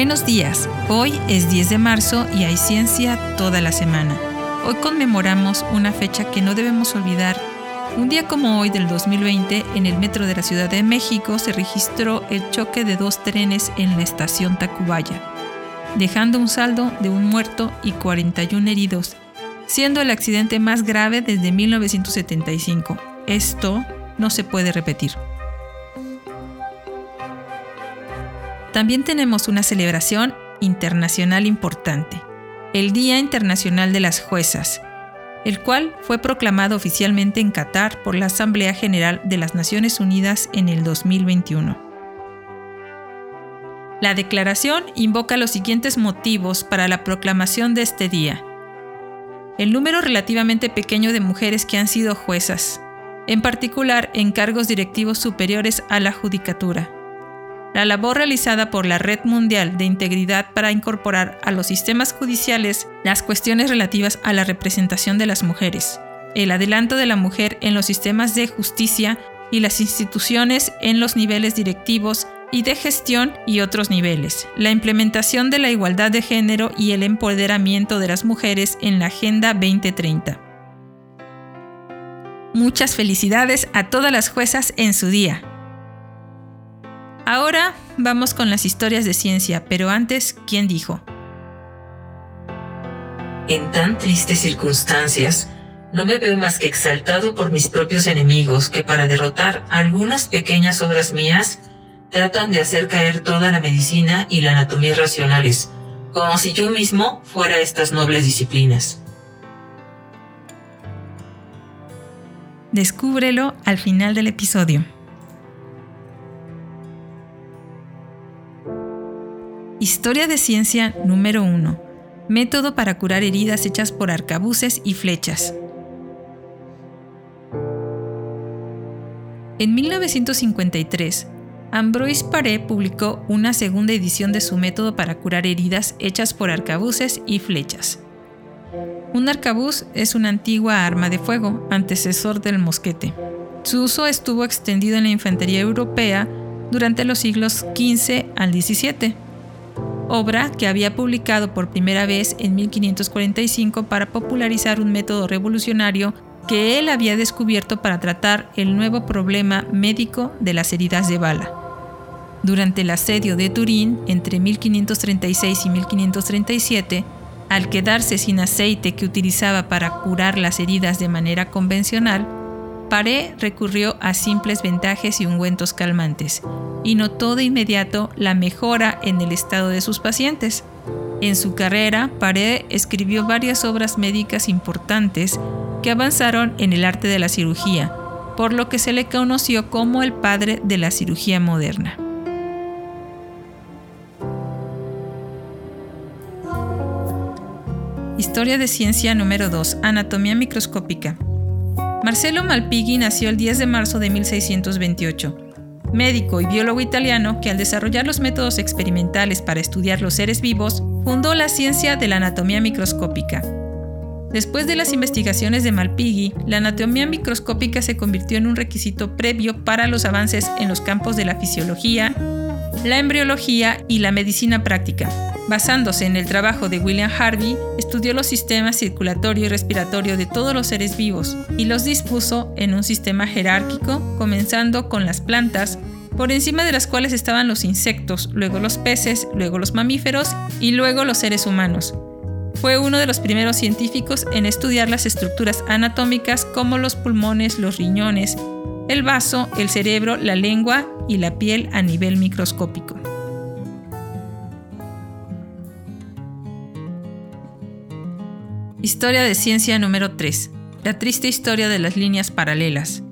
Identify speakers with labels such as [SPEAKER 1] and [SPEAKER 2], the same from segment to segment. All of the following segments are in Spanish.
[SPEAKER 1] Buenos días, hoy es 10 de marzo y hay ciencia toda la semana. Hoy conmemoramos una fecha que no debemos olvidar. Un día como hoy del 2020, en el metro de la Ciudad de México se registró el choque de dos trenes en la estación Tacubaya, dejando un saldo de un muerto y 41 heridos, siendo el accidente más grave desde 1975. Esto no se puede repetir. También tenemos una celebración internacional importante, el Día Internacional de las Juezas, el cual fue proclamado oficialmente en Qatar por la Asamblea General de las Naciones Unidas en el 2021. La declaración invoca los siguientes motivos para la proclamación de este día. El número relativamente pequeño de mujeres que han sido juezas, en particular en cargos directivos superiores a la judicatura la labor realizada por la Red Mundial de Integridad para incorporar a los sistemas judiciales las cuestiones relativas a la representación de las mujeres, el adelanto de la mujer en los sistemas de justicia y las instituciones en los niveles directivos y de gestión y otros niveles, la implementación de la igualdad de género y el empoderamiento de las mujeres en la Agenda 2030. Muchas felicidades a todas las juezas en su día. Ahora vamos con las historias de ciencia, pero antes, ¿quién dijo?
[SPEAKER 2] En tan tristes circunstancias, no me veo más que exaltado por mis propios enemigos que para derrotar algunas pequeñas obras mías tratan de hacer caer toda la medicina y la anatomía racionales, como si yo mismo fuera estas nobles disciplinas.
[SPEAKER 1] Descúbrelo al final del episodio. Historia de ciencia número 1. Método para curar heridas hechas por arcabuces y flechas. En 1953, Ambroise Paré publicó una segunda edición de su método para curar heridas hechas por arcabuces y flechas. Un arcabuz es una antigua arma de fuego, antecesor del mosquete. Su uso estuvo extendido en la infantería europea durante los siglos XV al XVII obra que había publicado por primera vez en 1545 para popularizar un método revolucionario que él había descubierto para tratar el nuevo problema médico de las heridas de bala. Durante el asedio de Turín entre 1536 y 1537, al quedarse sin aceite que utilizaba para curar las heridas de manera convencional, Paré recurrió a simples ventajes y ungüentos calmantes y notó de inmediato la mejora en el estado de sus pacientes. En su carrera, Paré escribió varias obras médicas importantes que avanzaron en el arte de la cirugía, por lo que se le conoció como el padre de la cirugía moderna. Historia de ciencia número 2. Anatomía microscópica. Marcelo Malpighi nació el 10 de marzo de 1628, médico y biólogo italiano que al desarrollar los métodos experimentales para estudiar los seres vivos, fundó la ciencia de la anatomía microscópica. Después de las investigaciones de Malpighi, la anatomía microscópica se convirtió en un requisito previo para los avances en los campos de la fisiología, la embriología y la medicina práctica. Basándose en el trabajo de William Harvey, estudió los sistemas circulatorio y respiratorio de todos los seres vivos y los dispuso en un sistema jerárquico, comenzando con las plantas, por encima de las cuales estaban los insectos, luego los peces, luego los mamíferos y luego los seres humanos. Fue uno de los primeros científicos en estudiar las estructuras anatómicas como los pulmones, los riñones, el vaso, el cerebro, la lengua y la piel a nivel microscópico. Historia de ciencia número 3. La triste historia de las líneas paralelas.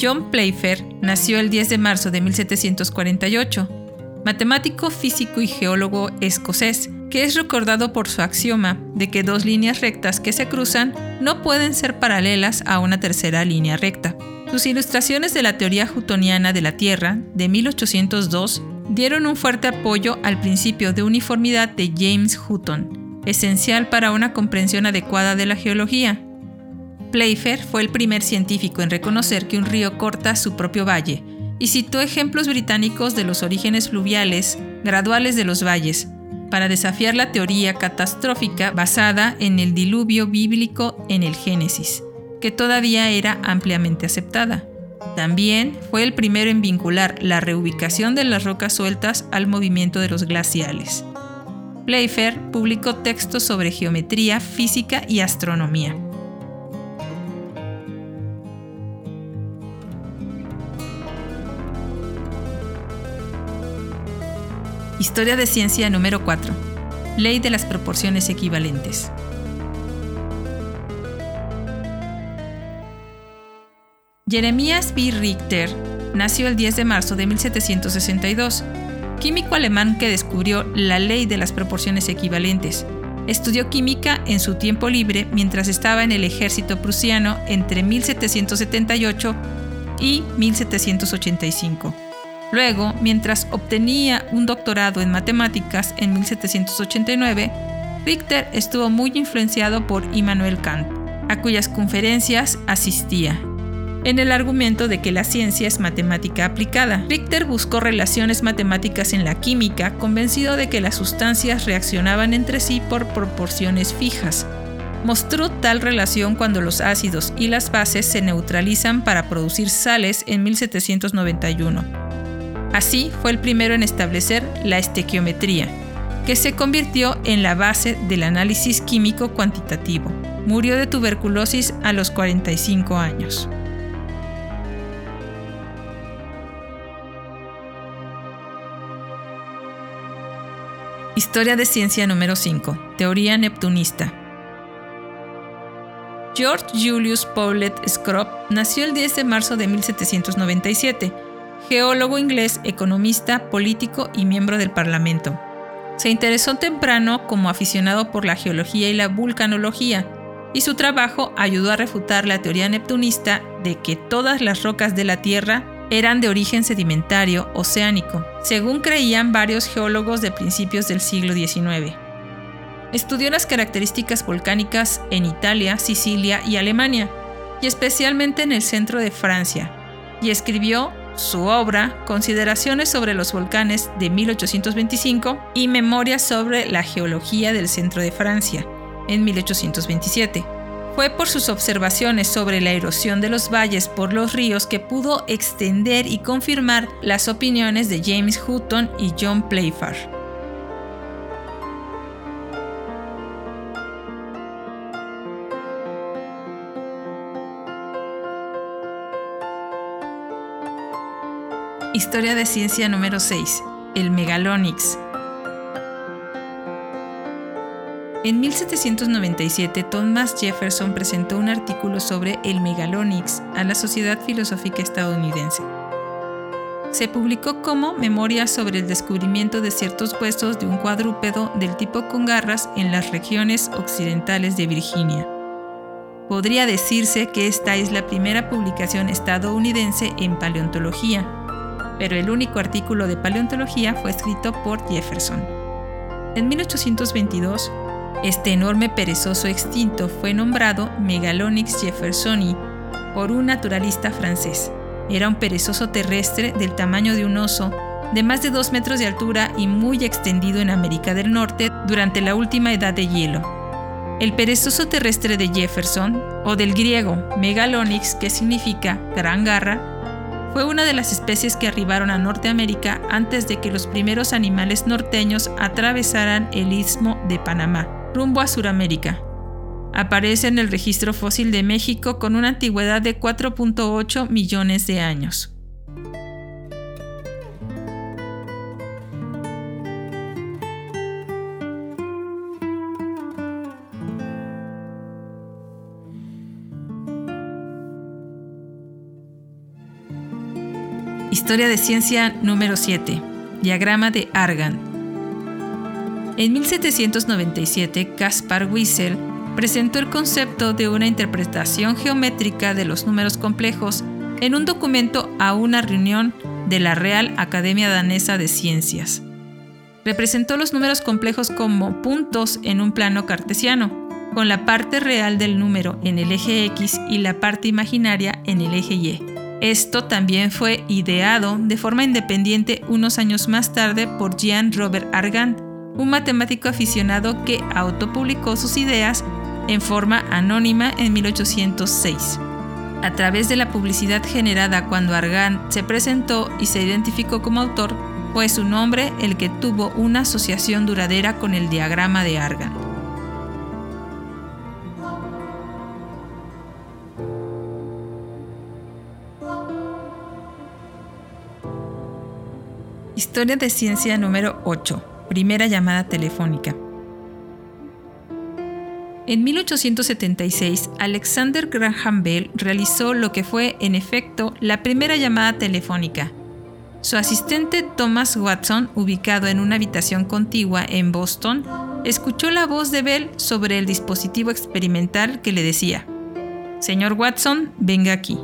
[SPEAKER 1] John Playfair nació el 10 de marzo de 1748, matemático, físico y geólogo escocés, que es recordado por su axioma de que dos líneas rectas que se cruzan no pueden ser paralelas a una tercera línea recta. Sus ilustraciones de la teoría jutoniana de la Tierra, de 1802, dieron un fuerte apoyo al principio de uniformidad de James Hutton, esencial para una comprensión adecuada de la geología. Playfair fue el primer científico en reconocer que un río corta su propio valle y citó ejemplos británicos de los orígenes fluviales graduales de los valles, para desafiar la teoría catastrófica basada en el diluvio bíblico en el Génesis, que todavía era ampliamente aceptada. También fue el primero en vincular la reubicación de las rocas sueltas al movimiento de los glaciales. Playfair publicó textos sobre geometría, física y astronomía. Historia de ciencia número 4. Ley de las proporciones equivalentes. Jeremías B. Richter nació el 10 de marzo de 1762, químico alemán que descubrió la ley de las proporciones equivalentes. Estudió química en su tiempo libre mientras estaba en el ejército prusiano entre 1778 y 1785. Luego, mientras obtenía un doctorado en matemáticas en 1789, Richter estuvo muy influenciado por Immanuel Kant, a cuyas conferencias asistía, en el argumento de que la ciencia es matemática aplicada. Richter buscó relaciones matemáticas en la química, convencido de que las sustancias reaccionaban entre sí por proporciones fijas. Mostró tal relación cuando los ácidos y las bases se neutralizan para producir sales en 1791 Así fue el primero en establecer la estequiometría, que se convirtió en la base del análisis químico cuantitativo. Murió de tuberculosis a los 45 años. Historia de ciencia número 5. Teoría neptunista. George Julius Paulet Scrope nació el 10 de marzo de 1797 geólogo inglés, economista, político y miembro del Parlamento. Se interesó temprano como aficionado por la geología y la vulcanología, y su trabajo ayudó a refutar la teoría neptunista de que todas las rocas de la Tierra eran de origen sedimentario oceánico, según creían varios geólogos de principios del siglo XIX. Estudió las características volcánicas en Italia, Sicilia y Alemania, y especialmente en el centro de Francia, y escribió su obra Consideraciones sobre los volcanes de 1825 y Memorias sobre la geología del centro de Francia en 1827. Fue por sus observaciones sobre la erosión de los valles por los ríos que pudo extender y confirmar las opiniones de James Hutton y John Playfair. Historia de ciencia número 6. El Megalonyx. En 1797, Thomas Jefferson presentó un artículo sobre el Megalonyx a la Sociedad Filosófica Estadounidense. Se publicó como Memoria sobre el descubrimiento de ciertos huesos de un cuadrúpedo del tipo con garras en las regiones occidentales de Virginia. Podría decirse que esta es la primera publicación estadounidense en paleontología pero el único artículo de paleontología fue escrito por Jefferson. En 1822, este enorme perezoso extinto fue nombrado Megalonyx jeffersoni por un naturalista francés. Era un perezoso terrestre del tamaño de un oso, de más de 2 metros de altura y muy extendido en América del Norte durante la última edad de hielo. El perezoso terrestre de Jefferson, o del griego megalonyx, que significa gran garra, fue una de las especies que arribaron a Norteamérica antes de que los primeros animales norteños atravesaran el istmo de Panamá, rumbo a Sudamérica. Aparece en el registro fósil de México con una antigüedad de 4.8 millones de años. Historia de ciencia número 7. Diagrama de Argan. En 1797, Caspar Wiesel presentó el concepto de una interpretación geométrica de los números complejos en un documento a una reunión de la Real Academia Danesa de Ciencias. Representó los números complejos como puntos en un plano cartesiano, con la parte real del número en el eje X y la parte imaginaria en el eje Y. Esto también fue ideado de forma independiente unos años más tarde por Jean Robert Argand, un matemático aficionado que autopublicó sus ideas en forma anónima en 1806. A través de la publicidad generada cuando Argand se presentó y se identificó como autor, fue su nombre el que tuvo una asociación duradera con el diagrama de Argand. Historia de ciencia número 8. Primera llamada telefónica. En 1876, Alexander Graham Bell realizó lo que fue, en efecto, la primera llamada telefónica. Su asistente Thomas Watson, ubicado en una habitación contigua en Boston, escuchó la voz de Bell sobre el dispositivo experimental que le decía, Señor Watson, venga aquí.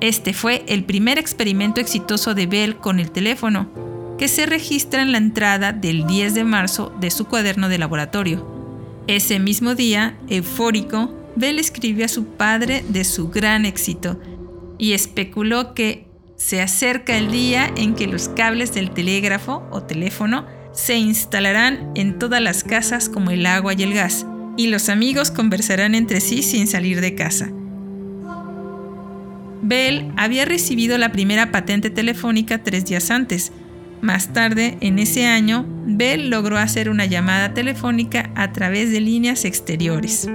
[SPEAKER 1] Este fue el primer experimento exitoso de Bell con el teléfono, que se registra en la entrada del 10 de marzo de su cuaderno de laboratorio. Ese mismo día, eufórico, Bell escribió a su padre de su gran éxito y especuló que se acerca el día en que los cables del telégrafo o teléfono se instalarán en todas las casas como el agua y el gas, y los amigos conversarán entre sí sin salir de casa. Bell había recibido la primera patente telefónica tres días antes, más tarde, en ese año, Bell logró hacer una llamada telefónica a través de líneas exteriores.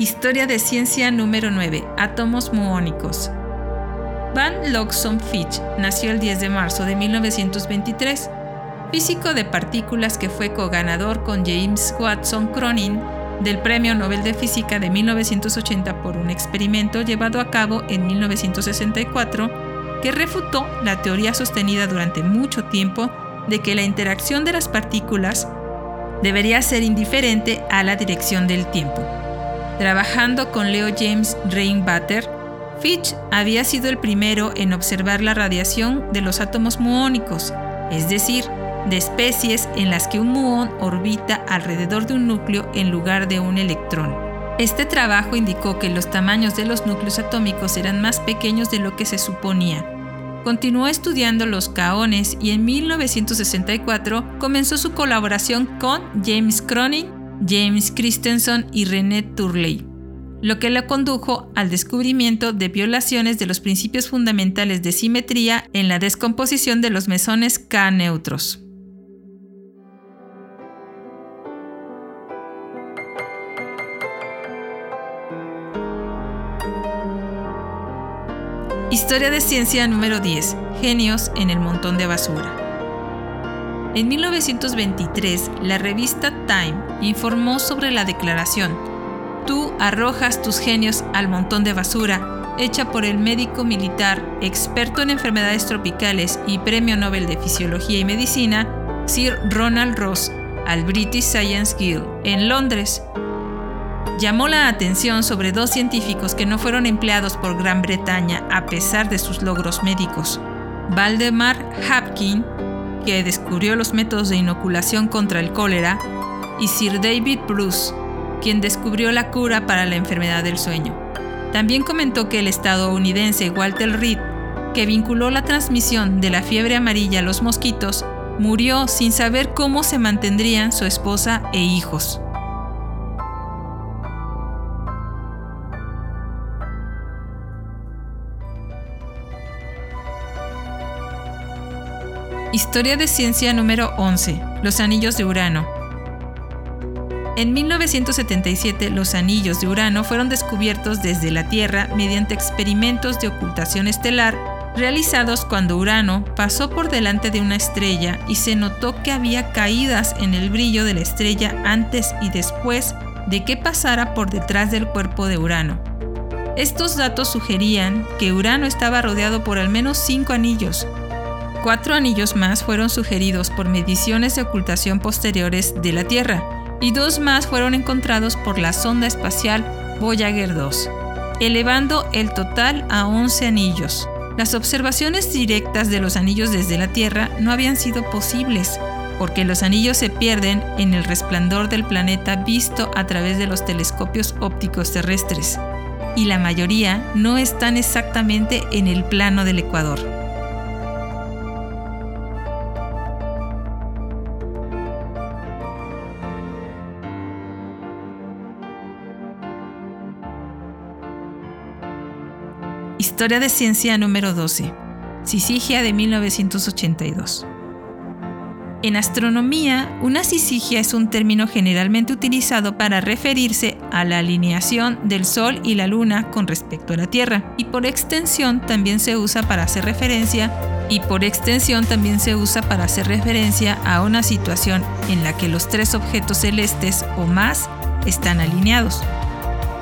[SPEAKER 1] Historia de ciencia número 9. Átomos muónicos. Van Loxon Fitch nació el 10 de marzo de 1923 físico de partículas que fue coganador con James Watson Cronin del Premio Nobel de Física de 1980 por un experimento llevado a cabo en 1964 que refutó la teoría sostenida durante mucho tiempo de que la interacción de las partículas debería ser indiferente a la dirección del tiempo. Trabajando con Leo James Rainbatter, Fitch había sido el primero en observar la radiación de los átomos muónicos, es decir, de especies en las que un muón orbita alrededor de un núcleo en lugar de un electrón. Este trabajo indicó que los tamaños de los núcleos atómicos eran más pequeños de lo que se suponía. Continuó estudiando los caones y en 1964 comenzó su colaboración con James Cronin, James Christensen y René Turley, lo que le condujo al descubrimiento de violaciones de los principios fundamentales de simetría en la descomposición de los mesones K neutros. Historia de ciencia número 10. Genios en el montón de basura. En 1923, la revista Time informó sobre la declaración Tú arrojas tus genios al montón de basura, hecha por el médico militar, experto en enfermedades tropicales y premio Nobel de Fisiología y Medicina, Sir Ronald Ross, al British Science Guild, en Londres, llamó la atención sobre dos científicos que no fueron empleados por Gran Bretaña a pesar de sus logros médicos. Valdemar Hapkin, que descubrió los métodos de inoculación contra el cólera, y Sir David Bruce, quien descubrió la cura para la enfermedad del sueño. También comentó que el estadounidense Walter Reed, que vinculó la transmisión de la fiebre amarilla a los mosquitos, murió sin saber cómo se mantendrían su esposa e hijos. Historia de ciencia número 11. Los anillos de Urano. En 1977 los anillos de Urano fueron descubiertos desde la Tierra mediante experimentos de ocultación estelar realizados cuando Urano pasó por delante de una estrella y se notó que había caídas en el brillo de la estrella antes y después de que pasara por detrás del cuerpo de Urano. Estos datos sugerían que Urano estaba rodeado por al menos cinco anillos, Cuatro anillos más fueron sugeridos por mediciones de ocultación posteriores de la Tierra y dos más fueron encontrados por la sonda espacial Voyager 2, elevando el total a 11 anillos. Las observaciones directas de los anillos desde la Tierra no habían sido posibles, porque los anillos se pierden en el resplandor del planeta visto a través de los telescopios ópticos terrestres, y la mayoría no están exactamente en el plano del ecuador. Historia de Ciencia número 12. Cisigia de 1982. En astronomía, una cisigia es un término generalmente utilizado para referirse a la alineación del Sol y la Luna con respecto a la Tierra, y por extensión también se usa para hacer referencia y por extensión también se usa para hacer referencia a una situación en la que los tres objetos celestes o más están alineados.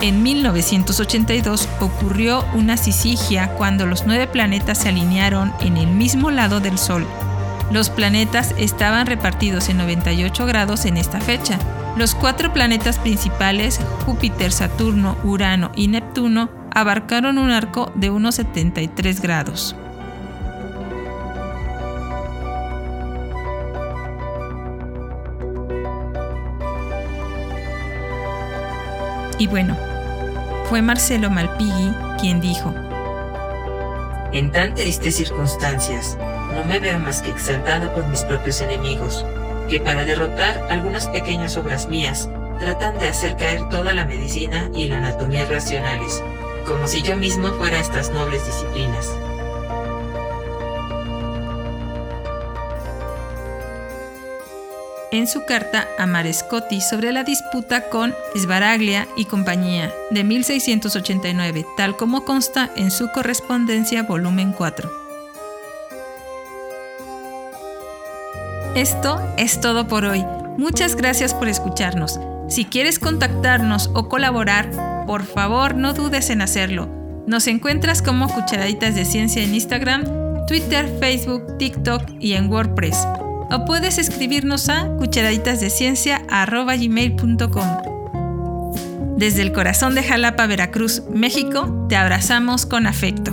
[SPEAKER 1] En 1982 ocurrió una cisigia cuando los nueve planetas se alinearon en el mismo lado del Sol los planetas estaban repartidos en 98 grados en esta fecha. Los cuatro planetas principales, Júpiter, Saturno, Urano y Neptuno, abarcaron un arco de unos 73 grados. Y bueno, fue Marcelo Malpighi quien dijo,
[SPEAKER 2] En tan tristes circunstancias, no me veo más que exaltado por mis propios enemigos, que para derrotar algunas pequeñas obras mías tratan de hacer caer toda la medicina y la anatomía racionales, como si yo mismo fuera estas nobles disciplinas.
[SPEAKER 1] En su carta a Marescotti sobre la disputa con Sbaraglia y compañía de 1689, tal como consta en su correspondencia volumen 4. Esto es todo por hoy. Muchas gracias por escucharnos. Si quieres contactarnos o colaborar, por favor no dudes en hacerlo. Nos encuentras como Cucharaditas de Ciencia en Instagram, Twitter, Facebook, TikTok y en WordPress. O puedes escribirnos a cucharaditasdeciencia.gmail.com. Desde el corazón de Jalapa, Veracruz, México, te abrazamos con afecto.